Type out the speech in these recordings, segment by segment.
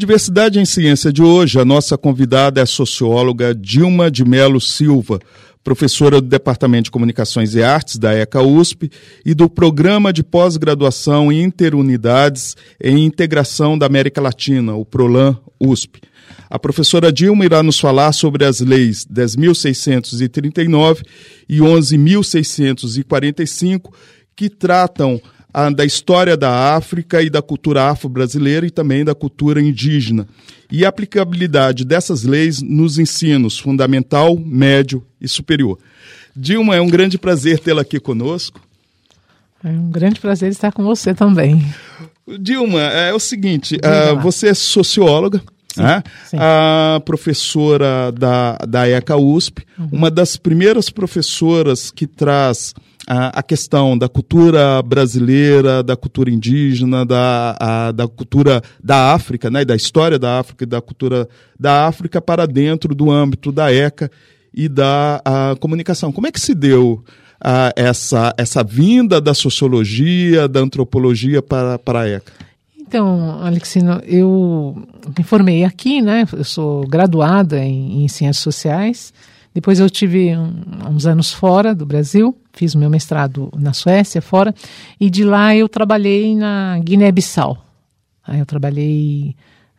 Diversidade em Ciência de hoje, a nossa convidada é a socióloga Dilma de Melo Silva, professora do Departamento de Comunicações e Artes da ECA USP e do Programa de Pós-Graduação Interunidades em Integração da América Latina, o PROLAN USP. A professora Dilma irá nos falar sobre as leis 10.639 e 11.645 que tratam a, da história da África e da cultura afro-brasileira e também da cultura indígena. E a aplicabilidade dessas leis nos ensinos fundamental, médio e superior. Dilma, é um grande prazer tê-la aqui conosco. É um grande prazer estar com você também. Dilma, é o seguinte, uh, você é socióloga, Sim, né? sim. a professora da, da ECA USP, uhum. uma das primeiras professoras que traz a, a, questão da cultura brasileira, da cultura indígena, da, da cultura da África, né? da história da África e da cultura da África para dentro do âmbito da ECA e da comunicação. Como é que se deu essa, essa vinda da sociologia, da antropologia para, para a ECA? Então, Alexino, eu me formei aqui, né? Eu sou graduada em, em Ciências Sociais. Depois eu tive um, uns anos fora do Brasil, fiz meu mestrado na Suécia, fora, e de lá eu trabalhei na Guiné-Bissau. Eu trabalhei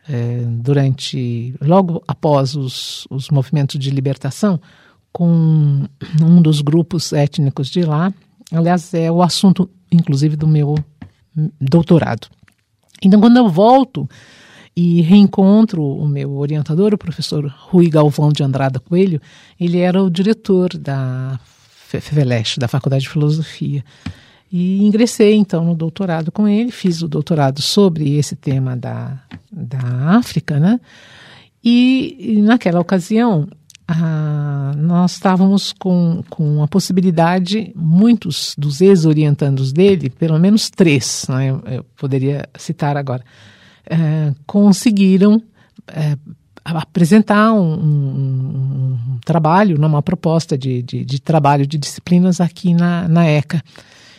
é, durante, logo após os, os movimentos de libertação, com um dos grupos étnicos de lá. Aliás, é o assunto, inclusive, do meu doutorado. Então, quando eu volto e reencontro o meu orientador, o professor Rui Galvão de Andrada Coelho, ele era o diretor da FEVELEST, da Faculdade de Filosofia. E ingressei, então, no doutorado com ele, fiz o doutorado sobre esse tema da, da África, né? E, e naquela ocasião, nós estávamos com, com a possibilidade, muitos dos ex-orientandos dele, pelo menos três, né, eu, eu poderia citar agora, é, conseguiram é, apresentar um, um, um, trabalho, uma proposta de, de, de, trabalho de disciplinas aqui na, na ECA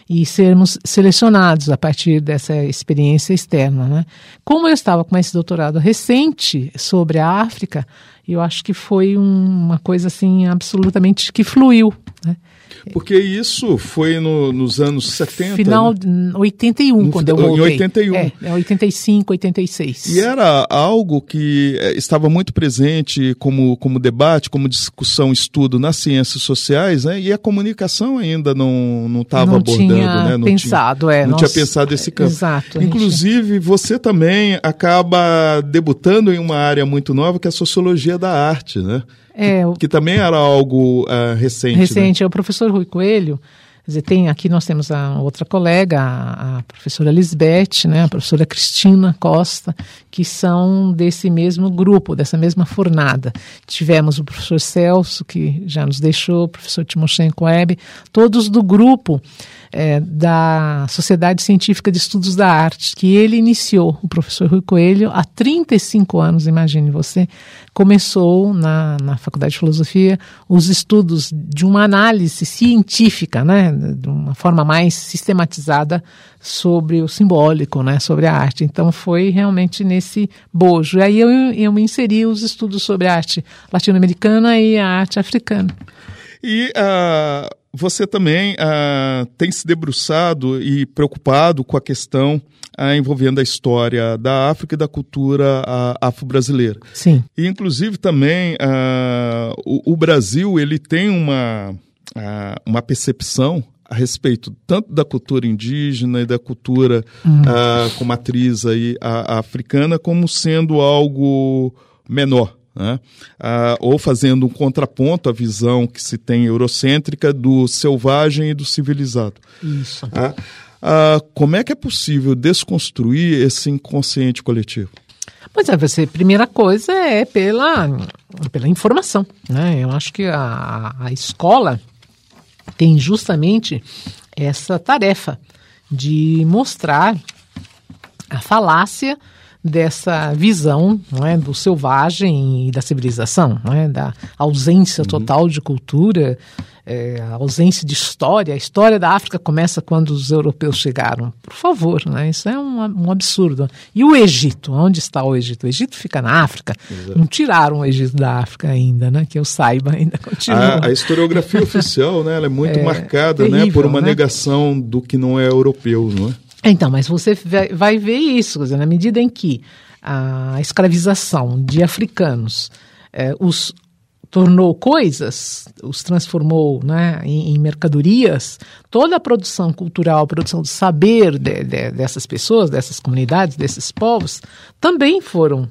e sermos selecionados a partir dessa experiência externa. Né? Como eu estava com esse doutorado recente sobre a África, eu acho que foi uma coisa assim absolutamente que fluiu. Né? Porque isso foi no, nos anos 70. Final né? 81, no, quando eu voltei. Em 81. É, é 85, 86. E era algo que é, estava muito presente como, como debate, como discussão, estudo nas ciências sociais, né? E a comunicação ainda não estava abordando, tinha né? Não pensado, tinha, é. Não tinha pensado esse campo. Exato. Inclusive, gente... você também acaba debutando em uma área muito nova, que é a sociologia da arte, né? É, que, que também era algo uh, recente. Recente, né? é o professor Rui Coelho. Dizer, tem, aqui nós temos a outra colega, a, a, professora Lisbeth, né, a professora Cristina Costa, que são desse mesmo grupo, dessa mesma fornada. Tivemos o professor Celso, que já nos deixou, o professor Timoshenko Web, todos do grupo é, da Sociedade Científica de Estudos da Arte, que ele iniciou, o professor Rui Coelho, há 35 anos, imagine você, começou na, na Faculdade de Filosofia os estudos de uma análise científica, né, de uma forma mais sistematizada sobre o simbólico, né, sobre a arte. Então foi realmente nesse bojo. E aí eu, eu inseri os estudos sobre a arte latino-americana e a arte africana. E uh, você também uh, tem se debruçado e preocupado com a questão uh, envolvendo a história da África e da cultura afro-brasileira. Sim. E, inclusive, também o, o, Brasil ele tem uma, uma percepção a respeito tanto da cultura indígena e da cultura uhum. com matriz aí, africana como sendo algo menor né? Ah, ou fazendo um contraponto à visão que se tem eurocêntrica do selvagem e do civilizado. Isso. Ah, ah, como é que é possível desconstruir esse inconsciente coletivo? Pois é, você, primeira coisa é pela, pela informação. Né? Eu acho que a, a escola tem justamente essa tarefa de mostrar a falácia dessa visão não é, do selvagem e da civilização, não é, da ausência uhum. total de cultura, é, a ausência de história. A história da África começa quando os europeus chegaram. Por favor, né, isso é um, um absurdo. E o Egito? Onde está o Egito? O Egito fica na África. Exato. Não tiraram o Egito da África ainda, né, que eu saiba, ainda continua. A, a historiografia oficial né, ela é muito é, marcada terrível, né, por uma né? negação do que não é europeu, não é? Então, mas você vai ver isso, quer dizer, na medida em que a escravização de africanos eh, os tornou coisas, os transformou né, em, em, mercadorias, toda a produção cultural, a produção de saber de, de, dessas pessoas, dessas comunidades, desses povos, também foram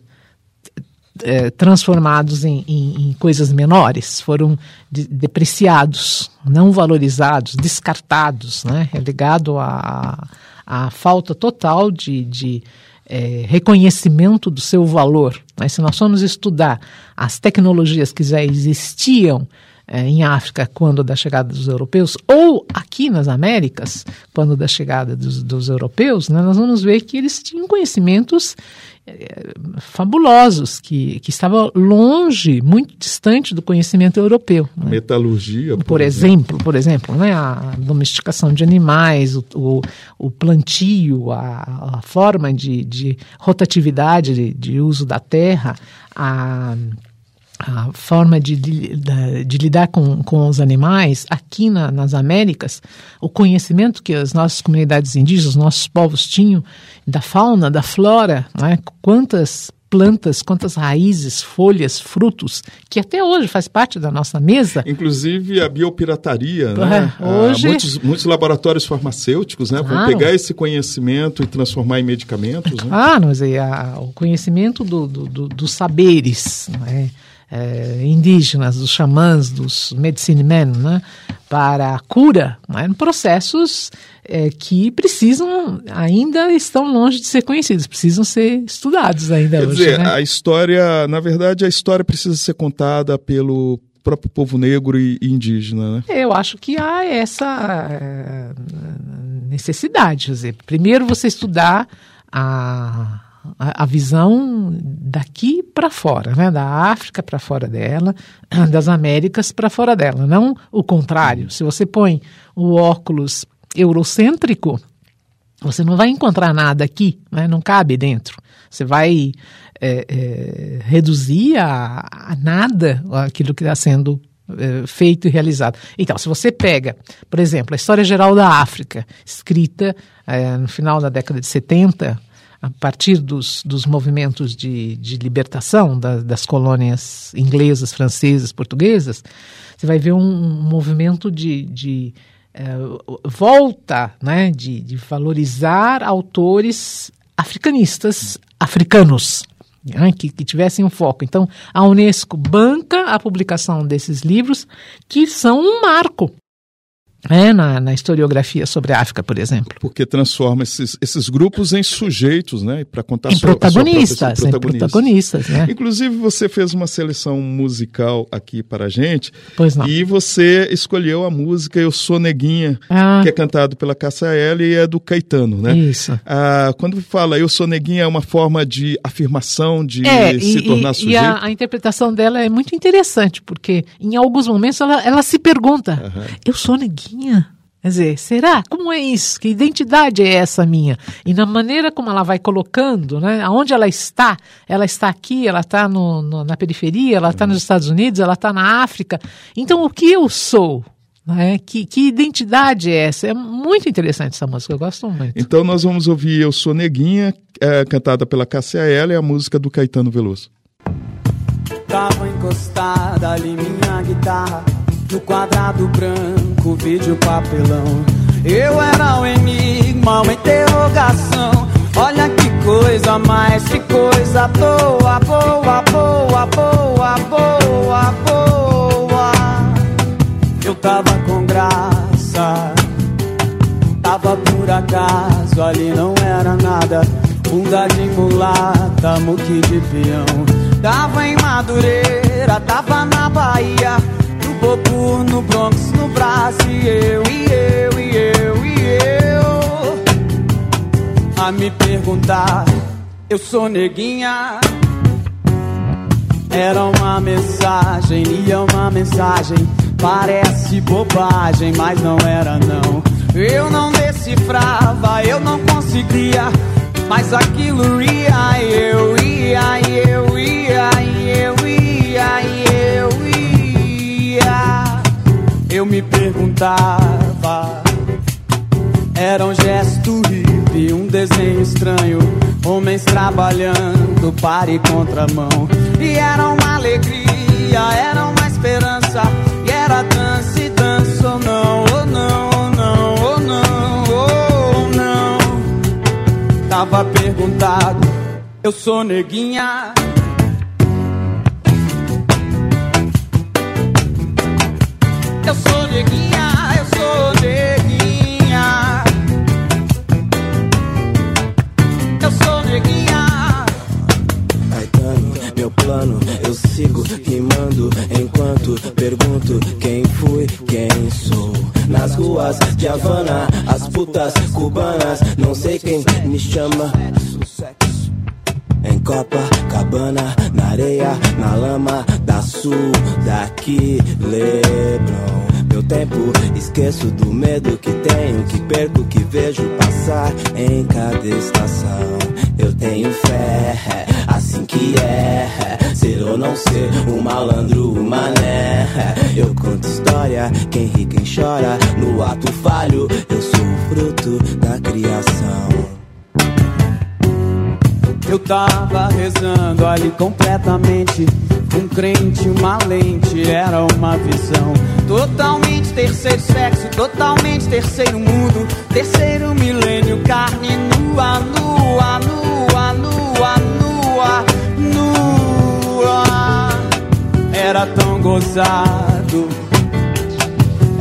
é, transformados em, em, em, coisas menores, foram de, depreciados, não valorizados, descartados, né, relegado a a falta total de, de é, reconhecimento do seu valor. Mas se nós formos estudar as tecnologias que já existiam é, em África quando da chegada dos europeus, ou aqui nas Américas, quando da chegada dos, dos europeus, né, nós vamos ver que eles tinham conhecimentos é, fabulosos, que, que estavam longe, muito distante do conhecimento europeu. Né? Metalurgia, por, por exemplo, por exemplo, né, a domesticação de animais, o, o, o plantio, a, a, forma de, de rotatividade de, de uso da terra, a a forma de, de, de, lidar com, com os animais aqui na, nas Américas, o conhecimento que as nossas comunidades indígenas, os nossos povos tinham da fauna, da flora, né? quantas plantas, quantas raízes, folhas, frutos, que até hoje faz parte da nossa mesa. Inclusive a biopirataria, né? É, hoje... Ah, muitos, muitos laboratórios farmacêuticos né? Claro. vão pegar esse conhecimento e transformar em medicamentos. Né? Claro, mas é, a, o conhecimento do, do, do, dos saberes, né? É, indígenas, dos xamãs, dos medicine men, né, para a cura, né, processos é, que precisam, ainda estão longe de ser conhecidos, precisam ser estudados ainda Quer hoje. Dizer, né? a história, na verdade, a história precisa ser contada pelo próprio povo negro e indígena, né? Eu acho que há essa é, necessidade. Quer dizer, primeiro você estudar a a, visão daqui para fora, né? da África para fora dela, das Américas para fora dela, não o contrário. Se você põe o óculos eurocêntrico, você não vai encontrar nada aqui, né? não cabe dentro. Você vai é, é, reduzir a, a, nada aquilo que está sendo é, feito e realizado. Então, se você pega, por exemplo, a História Geral da África, escrita é, no final da década de 70, a partir dos, dos movimentos de, de libertação da, das colônias inglesas, francesas, portuguesas, você vai ver um, movimento de, de uh, volta né, de, de valorizar autores africanistas, africanos, né, que, que, tivessem um foco. Então, a Unesco banca a publicação desses livros, que são um marco é, na, na, historiografia sobre a África, por exemplo. Porque transforma esses, esses grupos em sujeitos, né? Para contar em sua, protagonistas, sua própria, protagonistas. protagonistas né? Inclusive, você fez uma seleção musical aqui para a gente. Pois não. E você escolheu a música Eu Sou Neguinha, ah. que é cantado pela L e é do Caetano, né? Isso. Ah, quando fala Eu Sou Neguinha, é uma forma de afirmação, de é, se e, tornar e, sujeito? E a, a, interpretação dela é muito interessante, porque em alguns momentos ela, ela se pergunta: uhum. Eu sou neguinha? Minha? Quer dizer, será? Como é isso? Que identidade é essa minha? E na maneira como ela vai colocando, né? Aonde ela está? Ela está aqui, ela está no, no, na periferia, ela está nos Estados Unidos, ela está na África. Então, o que eu sou? Né? Que, que identidade é essa? É muito interessante essa música, eu gosto muito. Então, nós vamos ouvir Eu Sou Neguinha, é, cantada pela Cássia Ela, e a música do Caetano Veloso. Tava encostada ali minha guitarra no quadrado branco, vídeo papelão. Eu era um enigma, uma interrogação. Olha que coisa mais, que coisa boa, boa, boa, boa, boa, boa. Eu tava com graça, tava por acaso, ali não era nada. Bunda de mulata, muque de peão Tava em Madureira, tava na Bahia Bopu, no Bronx, no Brasil eu, e eu, e eu, e eu A me perguntar, eu sou neguinha era uma mensagem, e é uma mensagem. Parece bobagem, mas não era não. Eu não decifrava, eu não conseguia. Mas aquilo ia, eu ia, eu ia, ia, perguntava. Era um gesto hippie, um desenho estranho. Homens trabalhando, para e contramão. E era uma alegria, era uma esperança. E era dança e dança ou não, ou não, ou não, ou não, ou não. Tava perguntado, eu sou neguinha. Eu sou putas cubanas, não sei quem me chama. Em Copacabana, na areia, na lama, da sul, daqui, Leblon. Meu tempo, esqueço do medo que tenho, que perco, que vejo passar em cada estação. Eu tenho fé, assim que é, ser ou não ser, um malandro, um mané. Eu conto história, quem ri, quem chora, no ato falho, eu sou o fruto da criação. Eu tava rezando ali completamente. Um crente, uma lente, era uma visão. Totalmente terceiro sexo, totalmente terceiro mundo. Terceiro milênio, carne nua, nua, nua, Era tão gozado.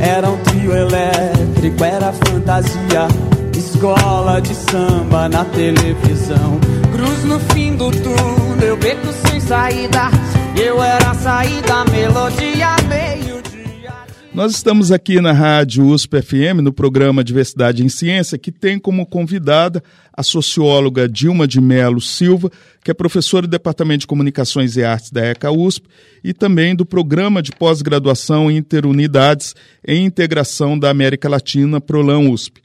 Era um trio elétrico, era fantasia. Escola de samba na televisão. Cruz no fim do túnel, beco sem saída. Eu era a saída, melodia, meio-dia. Nós estamos aqui na Rádio USP FM, no programa Diversidade em Ciência, que tem como convidada a socióloga Dilma de Melo Silva, que é professora do Departamento de Comunicações e Artes da ECA USP e também do Programa de Pós-Graduação Interunidades em Integração da América Latina, PROLAN USP.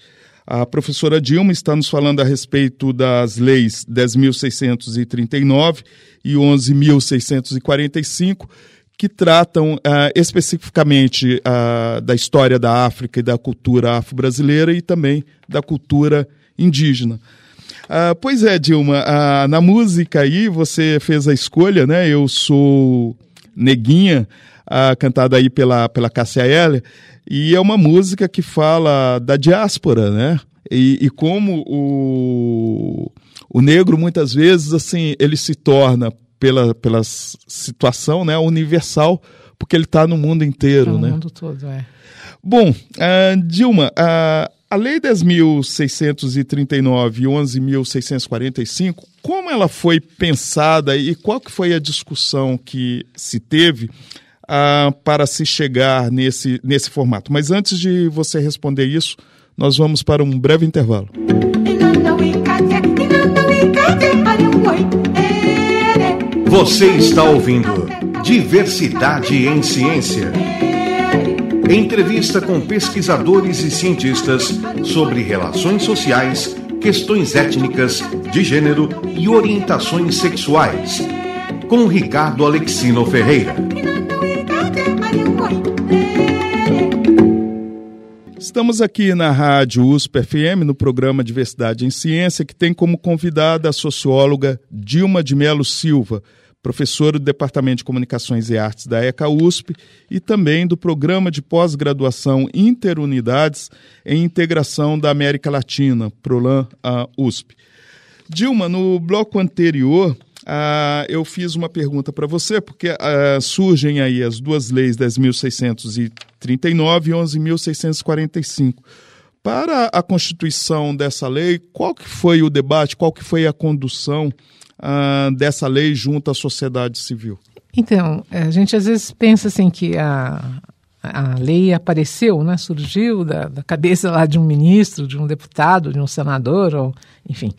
A professora Dilma está nos falando a respeito das leis 10.639 e 11.645, que tratam uh, especificamente uh, da história da África e da cultura afro-brasileira e também da cultura indígena. Uh, pois é, Dilma, na música aí você fez a escolha, né? Eu sou Neguinha, cantada aí pela, pela Cássia Eller, e é uma música que fala da diáspora, né? E, e como o, o negro, muitas vezes, assim, ele se torna, pela, pela situação, né, universal, porque ele está no mundo inteiro, no né? No mundo todo, é. Bom, uh, Dilma, uh, a Lei 10.639 e 11.645, como ela foi pensada e qual que foi a discussão que se teve uh, para se chegar nesse, nesse formato? Mas antes de você responder isso, nós vamos para um breve intervalo. Você está ouvindo Diversidade em Ciência. Entrevista com pesquisadores e cientistas sobre relações sociais, questões étnicas, de gênero e orientações sexuais. Com Ricardo Alexino Ferreira. Estamos aqui na Rádio USP FM, no programa Diversidade em Ciência, que tem como convidada a socióloga Dilma de Melo Silva, professora do Departamento de Comunicações e Artes da ECA USP e também do Programa de Pós-Graduação Interunidades em Integração da América Latina, PROLAN USP. Dilma, no bloco anterior, Uh, eu fiz uma pergunta para você, porque uh, surgem aí as duas leis 10.639 e 11.645. Para a constituição dessa lei, qual que foi o debate, qual que foi a condução uh, dessa lei junto à sociedade civil? Então, a gente às vezes pensa assim que a, a lei apareceu, né, surgiu da, da cabeça lá de um ministro, de um deputado, de um senador, ou enfim,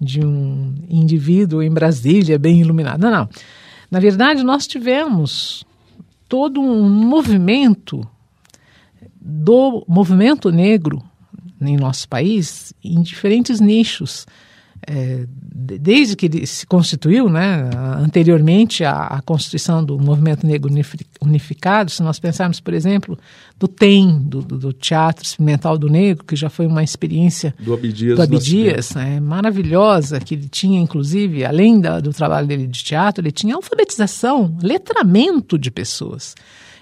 de um indivíduo em Brasília bem iluminado. Não, não. Na verdade, nós tivemos todo um movimento do movimento negro em nosso país em diferentes nichos é, desde que ele se constituiu, né, anteriormente à, à, constituição do Movimento Negro Unificado, se nós pensarmos, por exemplo, do TEM, do, do Teatro Experimental do Negro, que já foi uma experiência do Abdias, do Abdias né, maravilhosa, que ele tinha, inclusive, além da, do trabalho dele de teatro, ele tinha alfabetização, letramento de pessoas.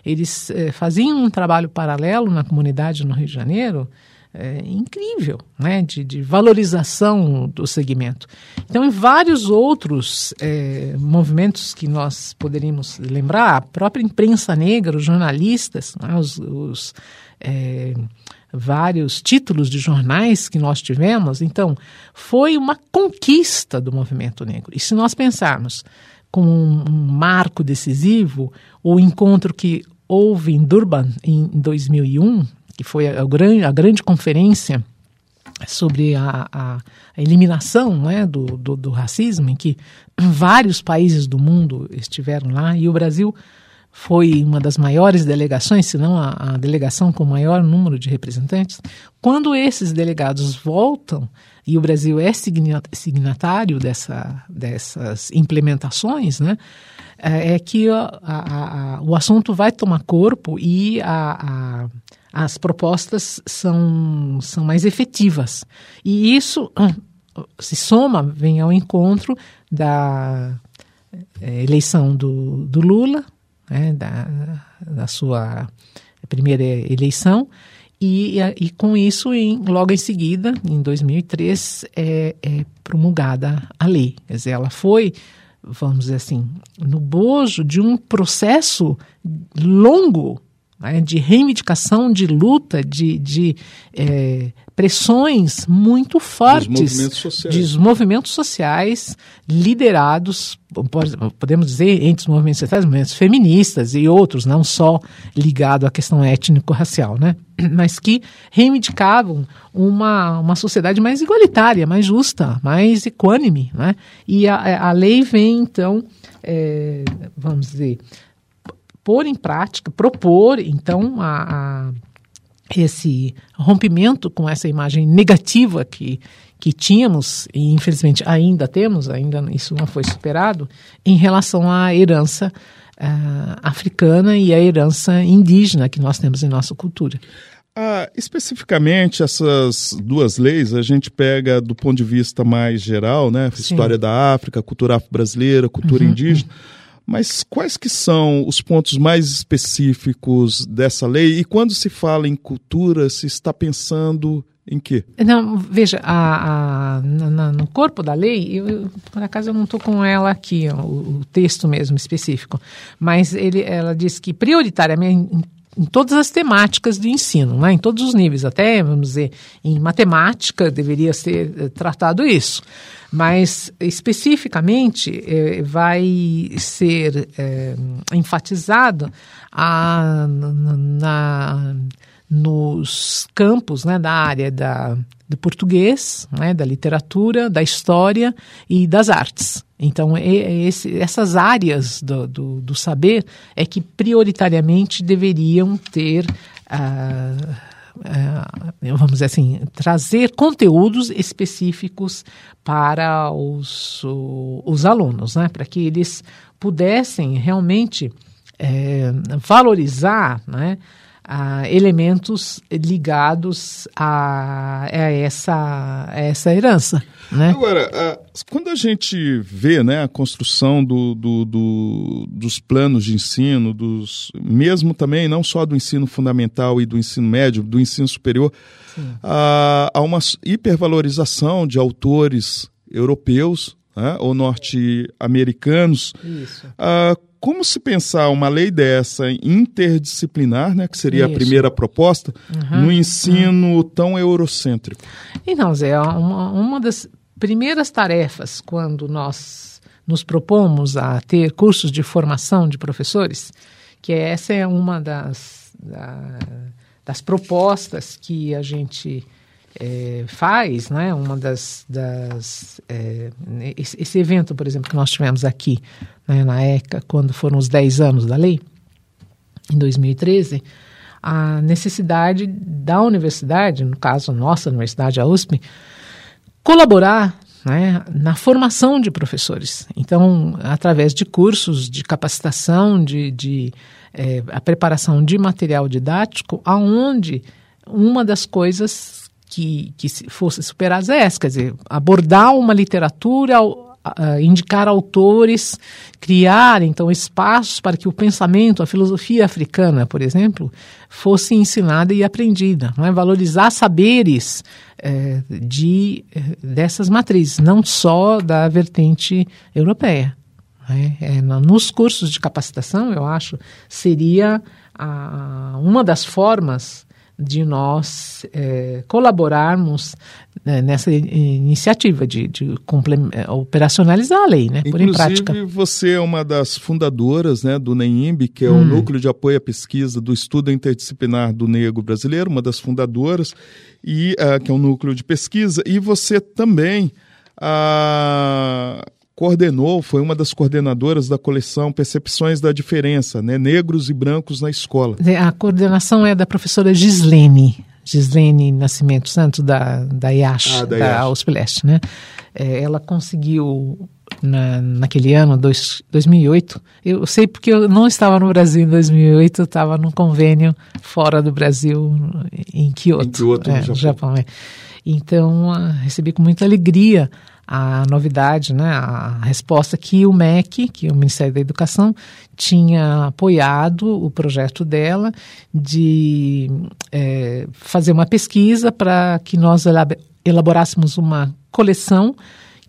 Eles é, faziam um trabalho paralelo na comunidade no Rio de Janeiro, é, incrível, né, de, de, valorização do segmento. Então, em vários outros é, movimentos que nós poderíamos lembrar, a própria imprensa negra, os jornalistas, né, os, os é, vários títulos de jornais que nós tivemos, então, foi uma conquista do movimento negro. E se nós pensarmos como um, um marco decisivo, o encontro que houve em Durban em 2001, que foi a, a grande conferência sobre a, a, eliminação né, do, do, do, racismo, em que vários países do mundo estiveram lá e o Brasil foi uma das maiores delegações, se não a, a delegação com o maior número de representantes. Quando esses delegados voltam, e o Brasil é signatário dessa, dessas implementações, né, é, é que a, o assunto vai tomar corpo e a as propostas são, são mais efetivas. E isso se soma, vem ao encontro da é, eleição do, do Lula, né, da, da sua primeira eleição, e, e com isso, em, logo em seguida, em 2003, é, é promulgada a lei. Quer dizer, ela foi vamos dizer assim, no bojo de um processo longo né, de reivindicação, de luta, de, de é, pressões muito fortes dos movimentos, sociais. dos movimentos sociais liderados, podemos dizer, entre os movimentos sociais, movimentos feministas e outros, não só ligado à questão étnico-racial, né? mas que reivindicavam uma, uma sociedade mais igualitária, mais justa, mais equânime. Né? E a, a lei vem, então, é, vamos dizer, pôr em prática, propor, então, a, a esse rompimento com essa imagem negativa que, que tínhamos, e infelizmente ainda temos, ainda isso não foi superado, em relação à herança uh, africana e à herança indígena que nós temos em nossa cultura. Ah, especificamente essas duas leis a gente pega do ponto de vista mais geral, né? História da África, cultura afro-brasileira, cultura uhum, indígena. Uhum mas quais que são os pontos mais específicos dessa lei? E quando se fala em cultura, se está pensando em quê? Não, veja, a, a na, no corpo da lei, eu, por acaso eu não estou com ela aqui, ó, o, o, texto mesmo específico, mas ele, ela diz que prioritariamente em, todas as temáticas do ensino, né, em todos os níveis, até, vamos dizer, em matemática deveria ser eh, tratado isso mas especificamente eh, vai ser eh, enfatizado a, na, nos campos né, da área da, do português, né, da literatura, da história e das artes. Então, esse, essas áreas do, do, do, saber é que prioritariamente deveriam ter. É, vamos dizer assim, trazer conteúdos específicos para os, os alunos, né? para que eles pudessem realmente é, valorizar né? Elementos ligados a, a, essa, a essa herança. Né? Agora, quando a gente vê né, a construção do, do, do, dos planos de ensino, dos, mesmo também não só do ensino fundamental e do ensino médio, do ensino superior, há, há uma hipervalorização de autores europeus né, ou norte-americanos. Isso. Ah, como se pensar uma lei dessa interdisciplinar, né, que seria Isso. a primeira proposta, uhum. no ensino uhum. tão eurocêntrico? Então, Zé, uma, uma das primeiras tarefas quando nós nos propomos a ter cursos de formação de professores, que essa é uma das, da, das propostas que a gente é, faz, né? Uma das, das é, esse, evento, por exemplo, que nós tivemos aqui né, na ECA, quando foram os 10 anos da lei, em 2013, a necessidade da universidade, no caso nossa universidade, a USP, colaborar né, na formação de professores. Então, através de cursos de capacitação, de, de é, a preparação de material didático, aonde uma das coisas que, que fosse superar é essa, quer dizer, abordar uma literatura, uh, indicar autores, criar então espaços para que o pensamento, a filosofia africana, por exemplo, fosse ensinada e aprendida, é? valorizar saberes eh, de eh, dessas matrizes, não só da vertente europeia. É? É, nos cursos de capacitação, eu acho, seria a, uma das formas de nós é, colaborarmos né, nessa iniciativa de, de é, operacionalizar a lei, né, por em prática. você é uma das fundadoras né, do NEIMB, que é hum. o Núcleo de Apoio à Pesquisa do Estudo Interdisciplinar do Negro Brasileiro, uma das fundadoras, e uh, que é um núcleo de pesquisa, e você também uh, coordenou, foi uma das coordenadoras da coleção Percepções da Diferença, né? Negros e Brancos na Escola. A coordenação é da professora Gislene, Gislene Nascimento Santos, da, da IASH, ah, da, da USP Leste, né? É, ela conseguiu, na, naquele ano, dois, 2008, eu sei porque eu não estava no Brasil em 2008, eu estava num convênio fora do Brasil, em Kyoto, em Kyoto é, no Japão. Japão é. Então, uh, recebi com muita alegria a novidade, né, a resposta que o MEC, que é o Ministério da Educação, tinha apoiado o projeto dela de é, fazer uma pesquisa para que nós elaborássemos uma coleção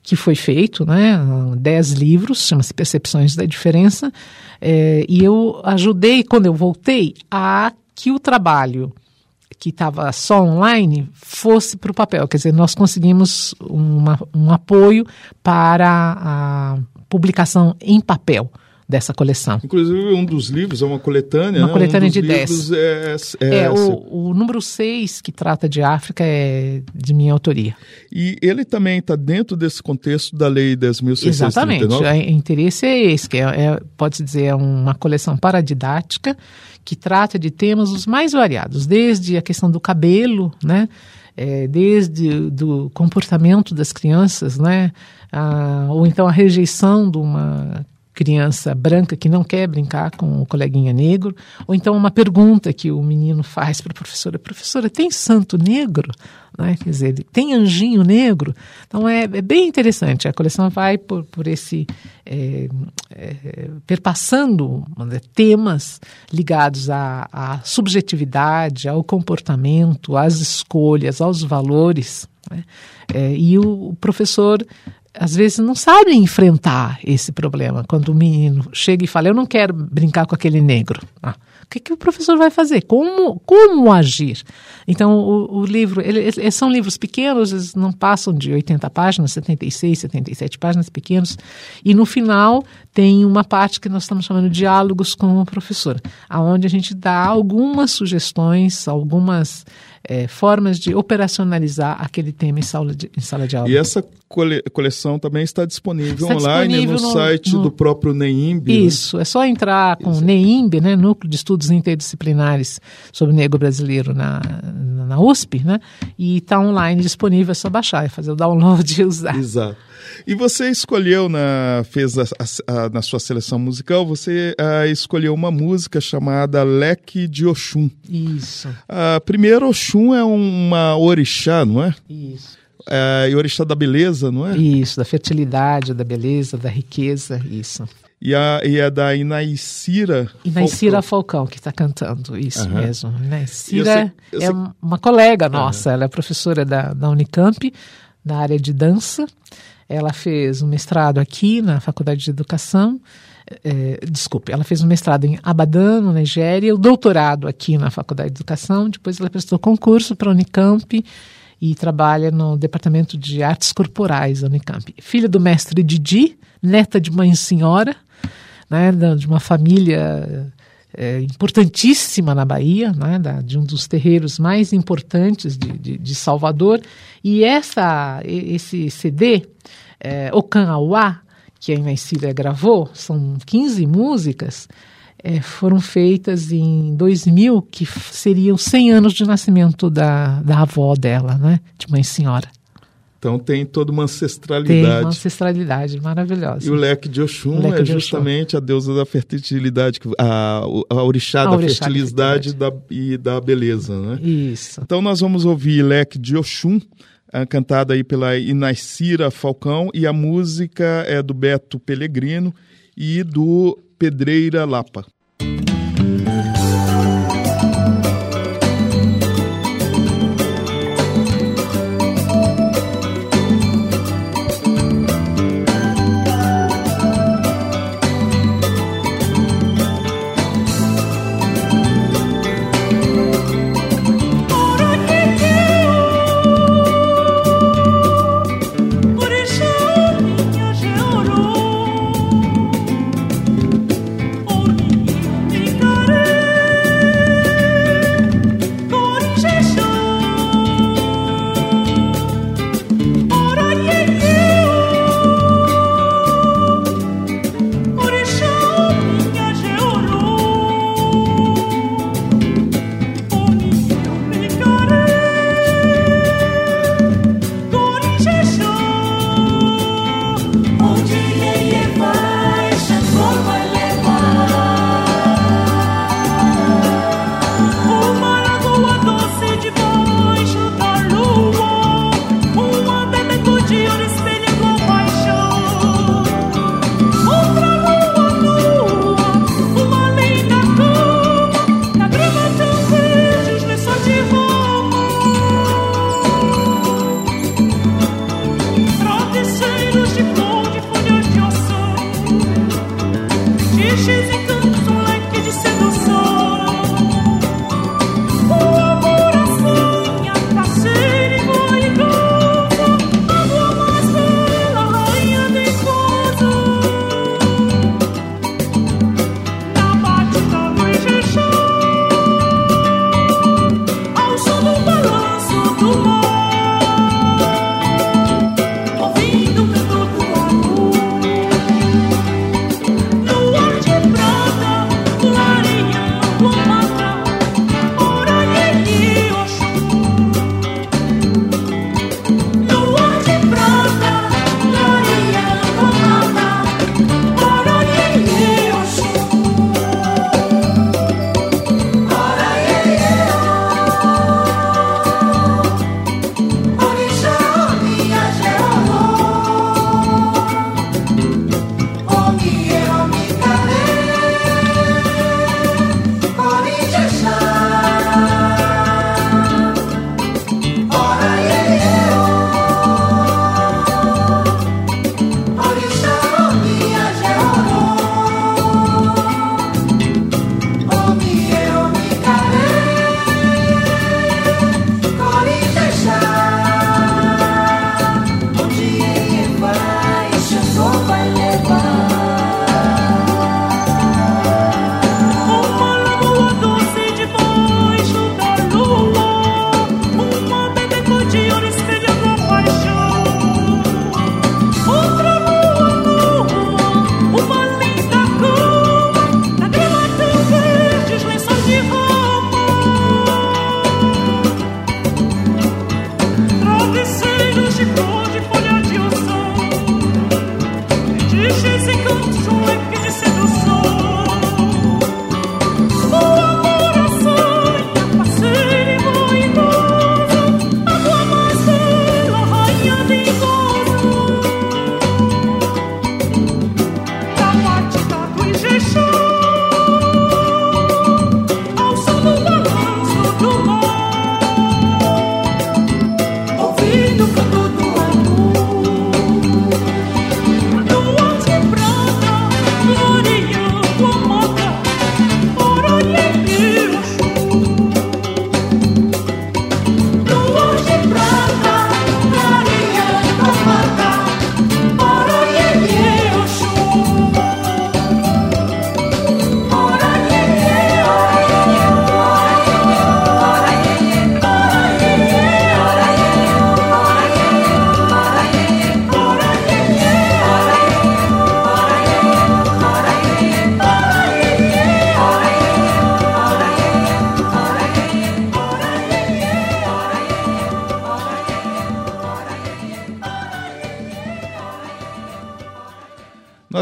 que foi feito, né, dez livros, chama-se Percepções da Diferença, é, e eu ajudei, quando eu voltei, a que o trabalho que estava só online fosse para o papel. Quer dizer, nós conseguimos uma, um apoio para a publicação em papel dessa coleção. Inclusive, um dos livros é uma coletânea. Uma né? coletânea um de 10. É, é, é o, o, número 6, que trata de África, é de minha autoria. E ele também está dentro desse contexto da Lei 10.639? Exatamente. O interesse é esse, que é, é pode-se dizer, é uma coleção paradidática que trata de temas os mais variados, desde a questão do cabelo, né? É, desde do comportamento das crianças, né? Ou então a rejeição de uma criança branca que não quer brincar com o coleguinha negro, ou então uma pergunta que o menino faz para a professora: professora, tem santo negro? Né? Quer dizer, tem anjinho negro? Então é, é bem interessante. A coleção vai por, por esse. É, é, perpassando né, temas ligados à, à, subjetividade, ao comportamento, às escolhas, aos valores. Né? É, e o professor às vezes não sabem enfrentar esse problema. Quando o menino chega e fala, eu não quero brincar com aquele negro. Ah, o que, que o professor vai fazer? Como, como agir? Então, o, o livro, ele, eles são livros pequenos, eles não passam de 80 páginas, 76, 77 páginas pequenos, e no final tem uma parte que nós estamos chamando de diálogos com o professor, aonde a gente dá algumas sugestões, algumas é, formas de operacionalizar aquele tema em sala de, em sala de aula. E essa cole, coleção também está disponível está online disponível no, no, site no, do próprio NEIMB. Né? Isso, né? é só entrar com o NEIMB, né, Núcleo de Estudos Interdisciplinares sobre o Negro Brasileiro na, na USP, né, e está online disponível, é só baixar, é fazer o download e usar. Exato. E você escolheu, na, fez a, a, a, na sua seleção musical, você uh, escolheu uma música chamada Leque de Oxum. Isso. Uh, primeiro, Oxum é uma orixá, não é? Isso. Uh, e orixá da beleza, não é? Isso, da fertilidade, da beleza, da riqueza, isso. E, a, e é da Inaicira Inaicira Falcão, Falcão que está cantando, isso uhum. mesmo. Inaicira eu sei, eu é uma colega nossa, uhum. ela é professora da, da Unicamp, da área de dança, ela fez um mestrado aqui na Faculdade de Educação. é, desculpe, ela fez um mestrado em Abadan, no Nigéria, o doutorado aqui na Faculdade de Educação, depois ela prestou concurso para a Unicamp e trabalha no Departamento de Artes Corporais da Unicamp. Filha do mestre Didi, neta de mãe senhora, né, de uma família é, importantíssima na Bahia, né, da, de um dos terreiros mais importantes de, de, de Salvador. E essa, esse CD, é, Okan Awa, que a Inaicília gravou, são 15 músicas, é, foram feitas em 2000, que seriam 100 anos de nascimento da, da avó dela, né, de mãe senhora. Então tem toda uma ancestralidade. Tem uma ancestralidade maravilhosa. E o leque de Oxum leque é de justamente Oxum. a deusa da fertilidade, a, a orixá a da orixá fertilidade da, e da beleza, né? Isso. Então nós vamos ouvir leque de Oxum, ah, cantada aí pela Inaicira Falcão, e a música é do Beto Pellegrino e do Pedreira Lapa.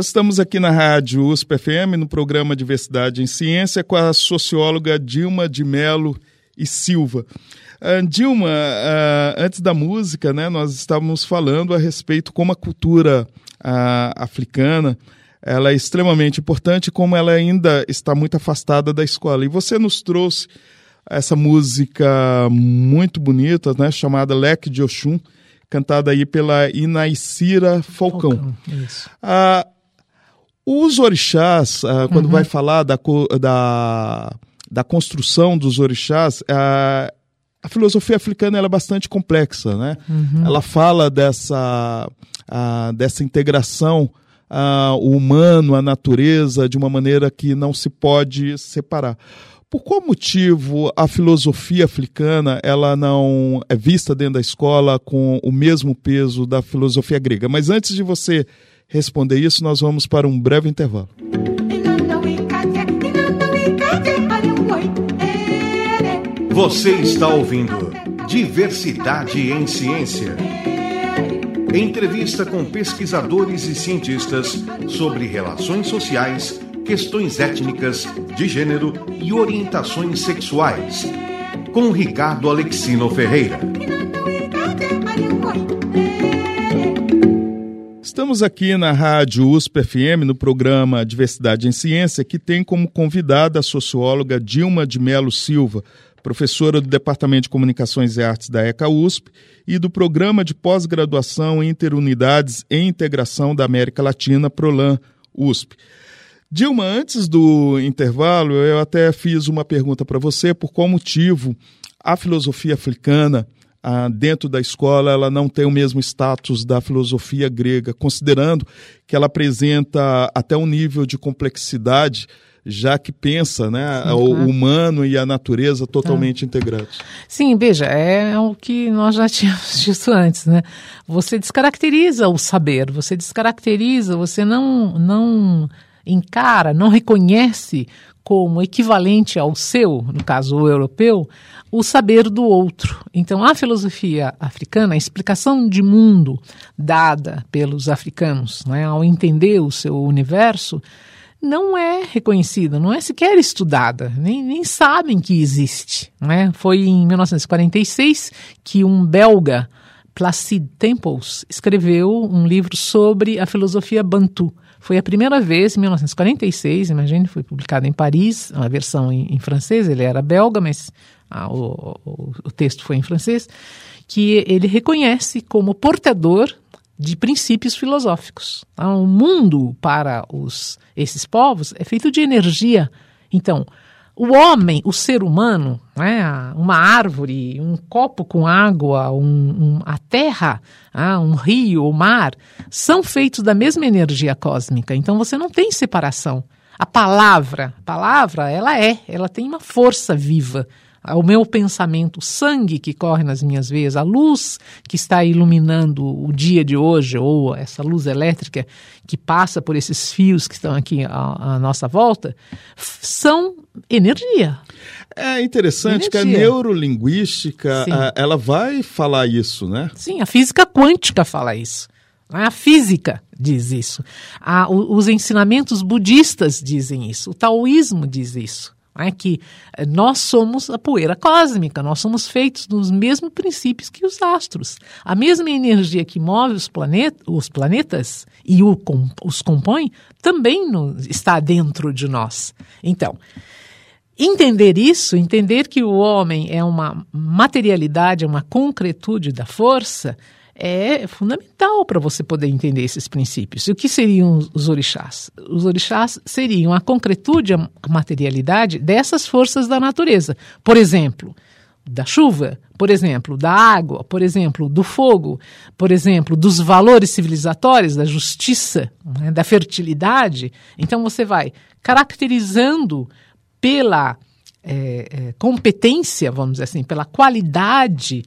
Nós estamos aqui na Rádio USP FM, no programa Diversidade em Ciência, com a socióloga Dilma de Melo e Silva. Uh, Dilma, uh, antes da música, né, nós estávamos falando a respeito como a cultura uh, africana ela é extremamente importante, como ela ainda está muito afastada da escola. E você nos trouxe essa música muito bonita, né, chamada Leque de Oxum, cantada aí pela Inaicira Falcão. Falcão isso. Ah, os orixás, ah, quando uhum. vai falar da, da, da construção dos orixás, ah, a filosofia africana é bastante complexa, né? Uhum. Ela fala dessa, ah, dessa integração o humano, a natureza, de uma maneira que não se pode separar. Por qual motivo a filosofia africana ela não é vista dentro da escola com o mesmo peso da filosofia grega? Mas antes de você responder isso, nós vamos para um breve intervalo. Você está ouvindo Diversidade em Ciência. Entrevista com pesquisadores e cientistas sobre relações sociais, questões étnicas, de gênero e orientações sexuais. Com Ricardo Alexino Ferreira. Estamos aqui na Rádio USP FM, no programa Diversidade em Ciência, que tem como convidada a socióloga Dilma de Melo Silva, professora do Departamento de Comunicações e Artes da ECA USP e do Programa de Pós-Graduação Interunidades e Integração da América Latina, PROLAN USP. Dilma, antes do intervalo, eu até fiz uma pergunta para você por qual motivo a filosofia africana ah, dentro da escola ela não tem o mesmo status da filosofia grega, considerando que ela apresenta até um nível de complexidade já que pensa né, o humano e a natureza totalmente ah. integrados. Sim, veja, é o que nós já tínhamos dito antes, né? Você descaracteriza o saber, você descaracteriza, você não, não encara, não reconhece como equivalente ao seu, no caso o europeu, o saber do outro. Então, a filosofia africana, a explicação de mundo dada pelos africanos, né, ao entender o seu universo, não é reconhecida, não é sequer estudada, nem, nem sabem que existe. Né? Foi em 1946 que um belga, Placide Temples, escreveu um livro sobre a filosofia Bantu. Foi a primeira vez, em 1946, imagine, foi publicado em Paris, uma versão em, em francês, ele era belga, mas ah, o, o, o texto foi em francês, que ele reconhece como portador de princípios filosóficos. Tá? O mundo para os, esses povos é feito de energia. Então, o homem, o ser humano, né, uma árvore, um copo com água, um, um, a terra, ah, um rio, o mar, são feitos da mesma energia cósmica. Então você não tem separação. A palavra, a palavra, ela é, ela tem uma força viva o meu pensamento, o sangue que corre nas minhas veias, a luz que está iluminando o dia de hoje, ou essa luz elétrica que passa por esses fios que estão aqui à, à nossa volta, são energia. É interessante energia. que a neurolinguística, ela vai falar isso, né? Sim, a física quântica fala isso. A física diz isso. A, os ensinamentos budistas dizem isso. O taoísmo diz isso é que eh, nós somos a poeira cósmica, nós somos feitos dos mesmos princípios que os astros. A mesma energia que move os, planet, os planetas e o, os compõe também no, está dentro de nós. Então, entender isso, entender que o homem é uma materialidade, é uma concretude da força, é fundamental para você poder entender esses princípios. E o que seriam os orixás? Os orixás seriam a concretude, a materialidade dessas forças da natureza. Por exemplo, da chuva, por exemplo, da água, por exemplo, do fogo, por exemplo, dos valores civilizatórios, da justiça, né, da fertilidade. Então você vai caracterizando pela é, competência, vamos dizer assim, pela qualidade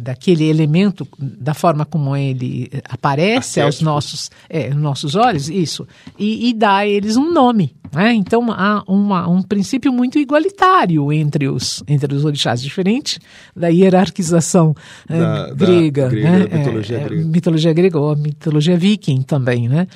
daquele elemento, da forma como ele aparece aos nossos, é, nossos olhos, isso, e, e dá a eles um nome. Né? Então há uma, um princípio muito igualitário entre os, entre os orixás, diferente da hierarquização eh, da, grega, da grega né? mitologia, é, grega. mitologia grega ou mitologia viking também. Né?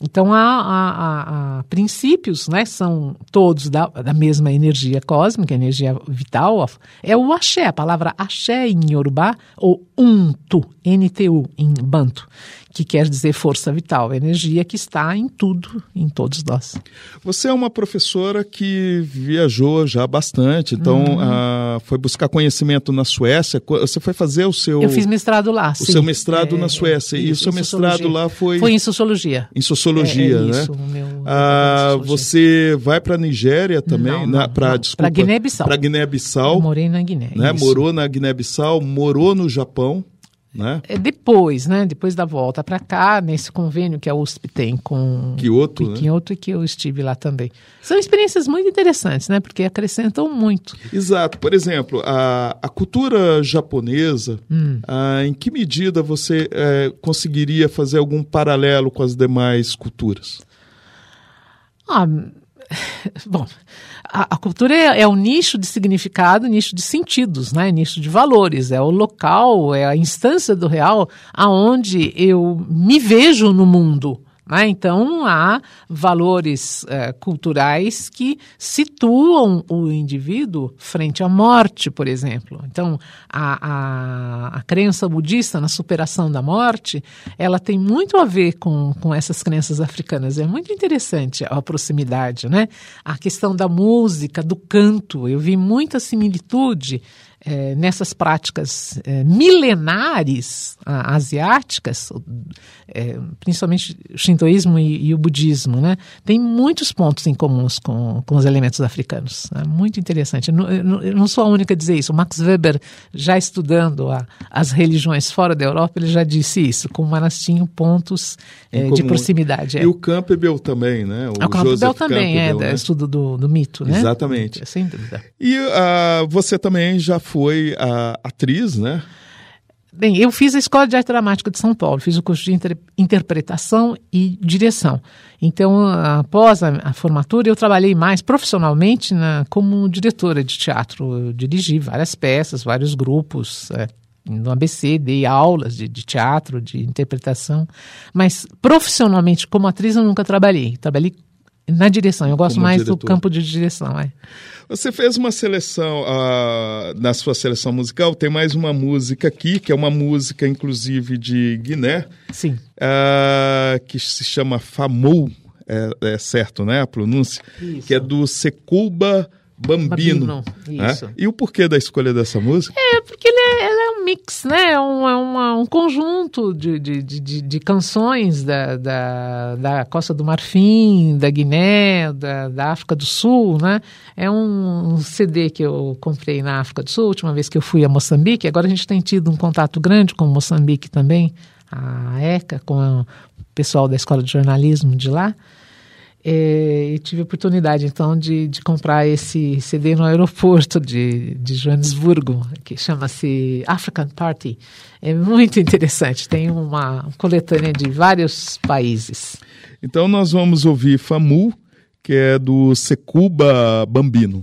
Então há, há, há, princípios, né? são todos da, da mesma energia cósmica, energia vital. É o axé, a palavra axé em Yorubá, ou untu, N-T-U, em Banto que quer dizer força vital, energia que está em tudo, em todos nós. Você é uma professora que viajou já bastante, então uhum. ah, foi buscar conhecimento na Suécia. Você foi fazer o seu. Eu fiz mestrado lá. O sim. seu mestrado é, na Suécia. É, e o seu mestrado lá foi. Foi em sociologia. Em sociologia, é, é né? Isso, meu, ah, você vai para a Nigéria também? Para Guiné-Bissau. Para Guiné-Bissau. Morei na Guiné. Né? Morou na Guiné-Bissau, morou no Japão né? É depois, né? Depois da volta para cá, nesse convênio que a USP tem com Kyoto né? e que eu estive lá também. São experiências muito interessantes, né? Porque acrescentam muito. Exato. Por exemplo, a, a cultura japonesa, hum. a, em que medida você é, conseguiria fazer algum paralelo com as demais culturas? Ah, bom, a, a cultura é, é, o nicho de significado, nicho de sentidos, né? nicho de valores, é o local, é a instância do real aonde eu me vejo no mundo. Né? Então, há valores é, culturais que situam o indivíduo frente à morte, por exemplo. Então, a, a, a, crença budista na superação da morte, ela tem muito a ver com, com essas crenças africanas. É muito interessante a proximidade, né? A questão da música, do canto. Eu vi muita similitude é, nessas práticas é, milenares a, asiáticas, é, principalmente o shintoísmo e, e, o budismo, né, tem muitos pontos em comuns com, com os elementos africanos. É muito interessante. Eu não, eu não, sou a única a dizer isso. O Max Weber, já estudando a, as religiões fora da Europa, ele já disse isso, como elas tinham pontos é, de proximidade. É. E o Campbell também, né? O, o Campbell também, é, Campbell, é, né? estudo do, do mito, né? Exatamente. Sem dúvida. E uh, você também já foi a atriz, né? Bem, eu fiz a Escola de Arte Dramática de São Paulo, fiz o curso de inter, interpretação e direção. Então, após a, a, formatura, eu trabalhei mais profissionalmente na, como diretora de teatro. Eu dirigi várias peças, vários grupos. É, no ABC, dei aulas de, de, teatro, de interpretação, mas profissionalmente, como atriz, eu nunca trabalhei. Trabalhei na direção, eu gosto como mais diretor. do campo de direção. É. Você fez uma seleção, uh, na sua seleção musical, tem mais uma música aqui, que é uma música, inclusive, de Guiné. Sim. Uh, que se chama Famou, é, é, certo, né, a pronúncia? Isso. Que é do Secuba Bambino. Bambino isso. É? E o porquê da escolha dessa música? É, porque um mix, né? É um, é um conjunto de, de, de, de, canções da, da, da Costa do Marfim, da Guiné, da, da África do Sul, né? É um, um CD que eu comprei na África do Sul, última vez que eu fui a Moçambique. Agora a gente tem tido um contato grande com Moçambique também, a ECA, com o pessoal da Escola de Jornalismo de lá. É, e tive a oportunidade então de, de comprar esse CD no aeroporto de, de Joanesburgo, que chama-se African Party. É muito interessante, tem uma coletânea de vários países. Então nós vamos ouvir Famu, que é do Secuba Bambino.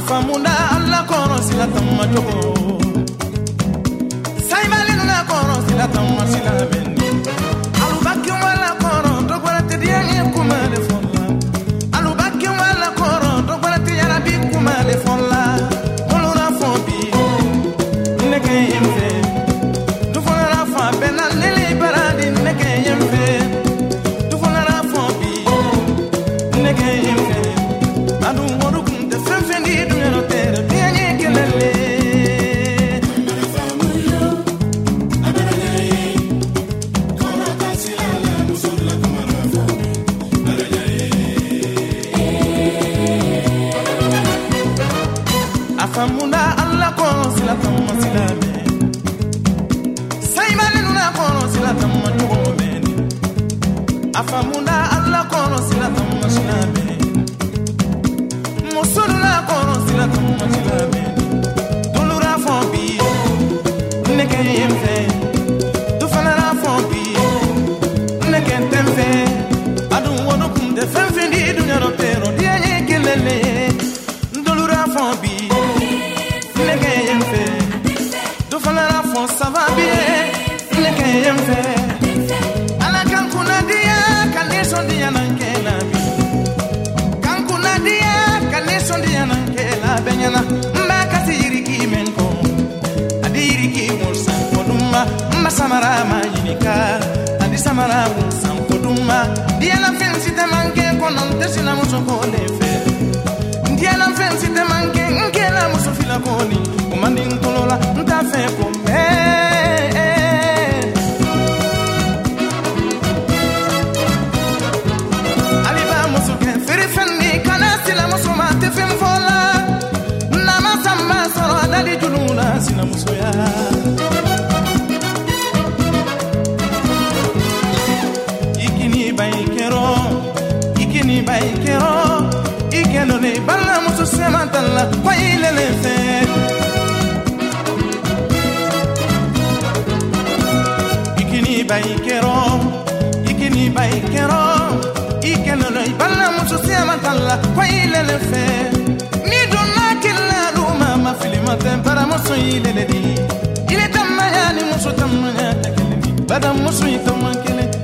a faamunda ala kɔrɔ sila taama cogo sayibalenu na kɔrɔ sila taama sila bɛɛ. La ko i lele fɛ ikini ba i kɛrɔ ikini ba i kɛrɔ i kɛnɛ ne balimamuso sɛma ta la ko i lele fɛ ni donna kila ma ma fili ma tɛ baramuso i lele ile tamaya ni muso tamaya ta kelen di badamuso i kelen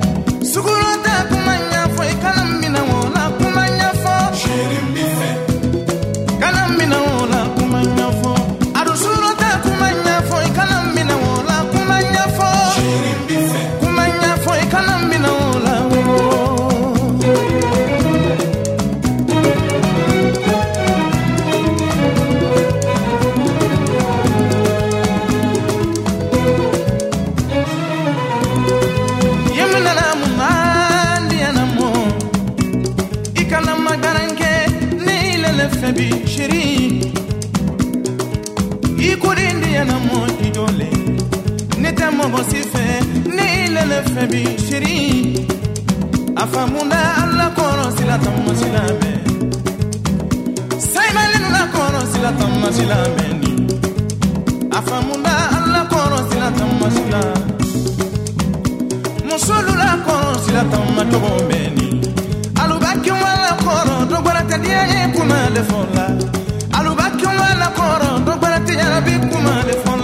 ilele fɛ bi sheri a famunda alla kɔrɔ sila tamma sila bɛ saimalinuna kɔrɔ sila tamma sila bɛ ni. A famunda alla kɔrɔ sila tamma sila musolu la kɔrɔ sila tamma cogo bɛ ni. Aluba kiwa la kɔrɔ dɔgbara tɛ diya ye kuma le fɔ la aluba kiwa la kɔrɔ dɔgbara tɛ yɛrɛ bi kuma le fɔ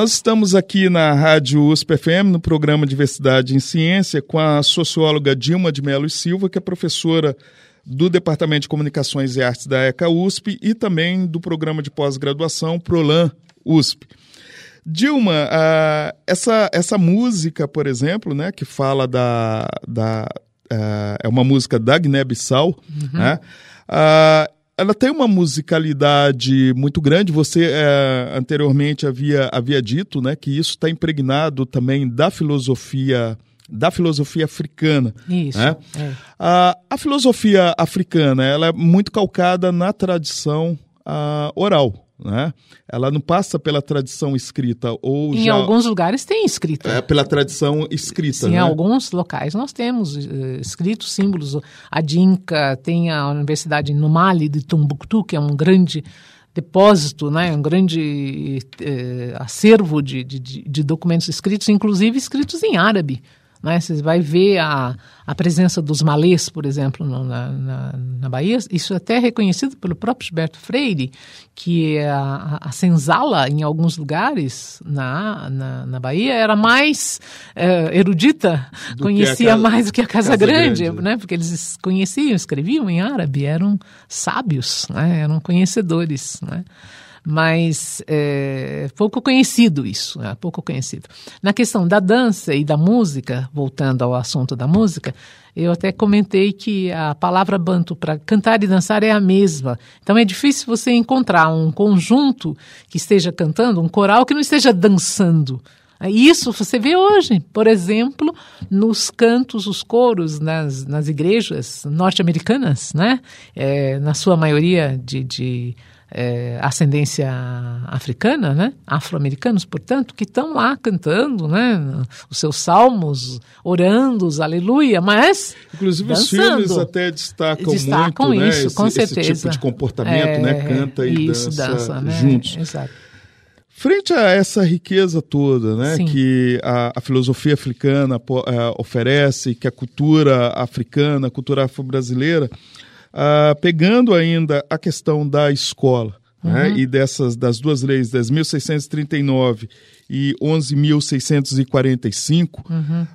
Nós estamos aqui na Rádio USP FM, no programa Diversidade em Ciência, com a socióloga Dilma de Melo e Silva, que é professora do Departamento de Comunicações e Artes da ECA USP e também do programa de pós-graduação Prolan USP. Dilma, ah, essa, essa música, por exemplo, né, que fala da. da ah, é uma música da Guiné-Bissau, né? Ah, ela tem uma musicalidade muito grande. Você eh, anteriormente havia, havia dito né, que isso está impregnado também da filosofia da filosofia africana. Isso, né? é. A, a filosofia africana ela é muito calcada na tradição ah, oral. Né? Ela não passa pela tradição escrita ou Em já alguns lugares tem escrito. é pela tradição escrita. Sim, em né? alguns locais nós temos eh, escritos símbolos. A Dinka tem a Universidade no Mali de Tumbuktu, que é um grande depósito, né, um grande eh, acervo de, de- de documentos escritos, inclusive escritos em árabe. Né? Você vai ver a, a presença dos malês, por exemplo, no, na, na, na, Bahia. Isso é até reconhecido pelo próprio Gilberto Freire, que a, a senzala, em alguns lugares na, na, na Bahia, era mais é, erudita, do conhecia casa, mais do que a Casa, casa Grande, Grande, né? porque eles conheciam, escreviam em árabe, eram sábios, né? eram conhecedores. Né? Mas é, pouco conhecido isso, é, pouco conhecido. Na questão da dança e da música, voltando ao assunto da música, eu até comentei que a palavra banto para cantar e dançar é a mesma. Então é difícil você encontrar um conjunto que esteja cantando, um coral que não esteja dançando. Isso você vê hoje, por exemplo, nos cantos, os coros nas, nas igrejas norte-americanas, né? É, na sua maioria de, de é, ascendência africana, né? afro-americanos, portanto, que estão lá cantando né? os seus salmos, orando, os aleluia, mas. Inclusive, dançando. os filmes até destacam, destacam muito isso, né? com esse, certeza. esse tipo de comportamento, né? é, né? Canta e isso, dança, dança né? juntos. Exato. Frente a essa riqueza toda né, Sim. que a, a, filosofia africana uh, oferece, que a cultura africana, a cultura afro-brasileira, uh, pegando ainda a questão da escola né, uhum. né, e dessas das duas leis, 10.639 e 11.645, uhum. uh,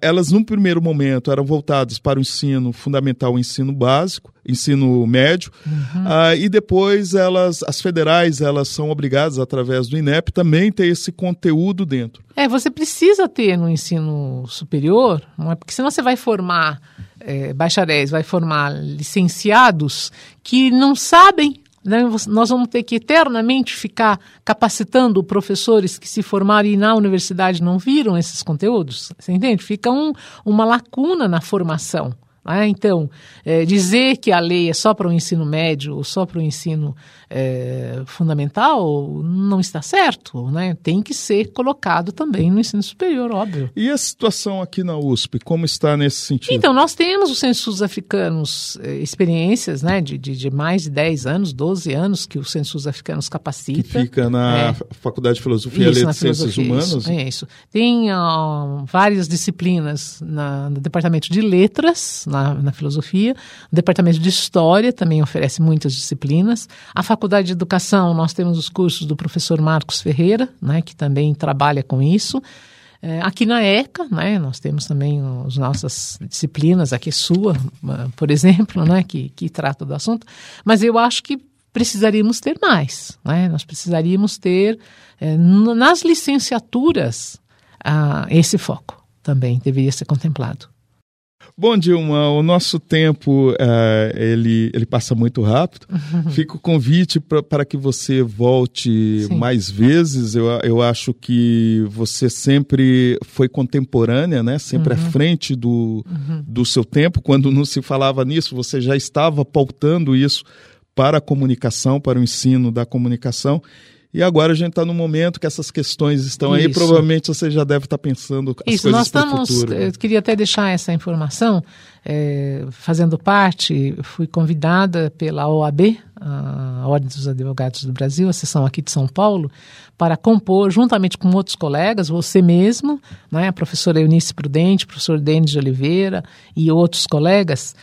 elas, num primeiro momento, eram voltadas para o ensino fundamental, o ensino básico, ensino médio, uhum. uh, e depois elas, as federais, elas são obrigadas, através do INEP, também ter esse conteúdo dentro. É, você precisa ter no ensino superior, não é? porque senão você vai formar é, bacharéis, vai formar licenciados que não sabem né? Nós vamos ter que eternamente ficar capacitando professores que se formaram e na universidade não viram esses conteúdos. Você entende? Fica um, uma lacuna na formação. Né? Então, é, dizer que a lei é só para o ensino médio ou só para o ensino é, fundamental não está certo. Né? Tem que ser colocado também no ensino superior, óbvio. E a situação aqui na USP, como está nesse sentido? Então, nós temos os censos africanos, é, experiências né, de, de, de, mais de 10 anos, 12 anos que os censos africanos capacita. Que fica na é. Faculdade de Filosofia isso, e Letras Ciências Humanas? É isso. Tem uh, várias disciplinas na, no Departamento de Letras, na, na filosofia. O departamento de história também oferece muitas disciplinas. A faculdade de educação, nós temos os cursos do professor Marcos Ferreira, né, que também trabalha com isso. É, aqui na ECA, né, nós temos também as nossas disciplinas, aqui sua, por exemplo, né, que, que trata do assunto. Mas eu acho que precisaríamos ter mais. Né? Nós precisaríamos ter é, nas licenciaturas ah, esse foco também deveria ser contemplado. Bom, Dilma, o nosso tempo uh, ele, ele passa muito rápido. Uhum. Fica o convite pra, para que você volte Sim. mais vezes. Eu, eu acho que você sempre foi contemporânea, né? sempre uhum. à frente do, uhum. do seu tempo. Quando não se falava nisso, você já estava pautando isso para a comunicação, para o ensino da comunicação. E agora a gente está no momento que essas questões estão Isso. aí, provavelmente você já deve estar tá pensando as Isso, coisas nós estamos, futuro. Eu queria até deixar essa informação, é, fazendo parte, fui convidada pela OAB, a Ordem dos Advogados do Brasil, a seção aqui de São Paulo, para compor, juntamente com outros colegas, você mesmo, né, a professora Eunice Prudente, o professor Denis de Oliveira e outros colegas,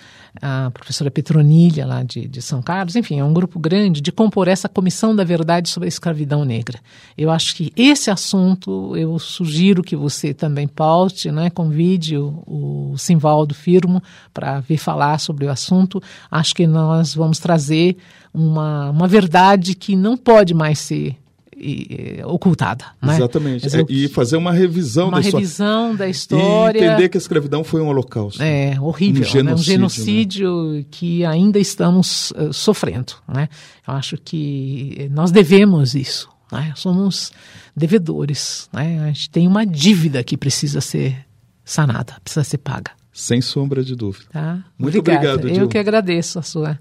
a professora Petronilha, lá de, de São Carlos, enfim, é um grupo grande de compor essa comissão da verdade sobre a escravidão negra. Eu acho que esse assunto, eu sugiro que você também paute, né, convide o, o Simvaldo Firmo para vir falar sobre o assunto. Acho que nós vamos trazer uma, uma verdade que não pode mais ser e, ocultada. Né? Exatamente. É, e fazer uma revisão uma da revisão da história. E entender que a escravidão foi um holocausto. É, horrível. Um genocídio, né? um genocídio né? que ainda estamos uh, sofrendo. Né? Eu acho que nós devemos isso. Né? Somos devedores. Né? A gente tem uma dívida que precisa ser sanada, precisa ser paga. Sem sombra de dúvida. Tá? Muito Obrigada. obrigado, Eu que agradeço a sua,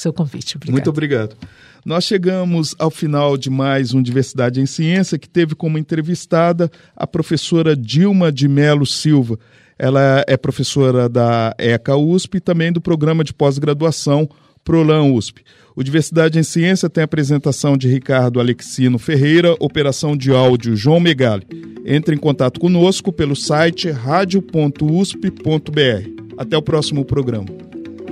seu convite. Obrigado. Muito obrigado. Nós chegamos ao final de mais um Diversidade em Ciência, que teve como entrevistada a professora Dilma de Melo Silva. Ela é professora da ECA USP e também do programa de pós-graduação Prolan USP. O Diversidade em Ciência tem a apresentação de Ricardo Alexino Ferreira, operação de áudio João Megali. Entre em contato conosco pelo site radio.usp.br. Até o próximo programa.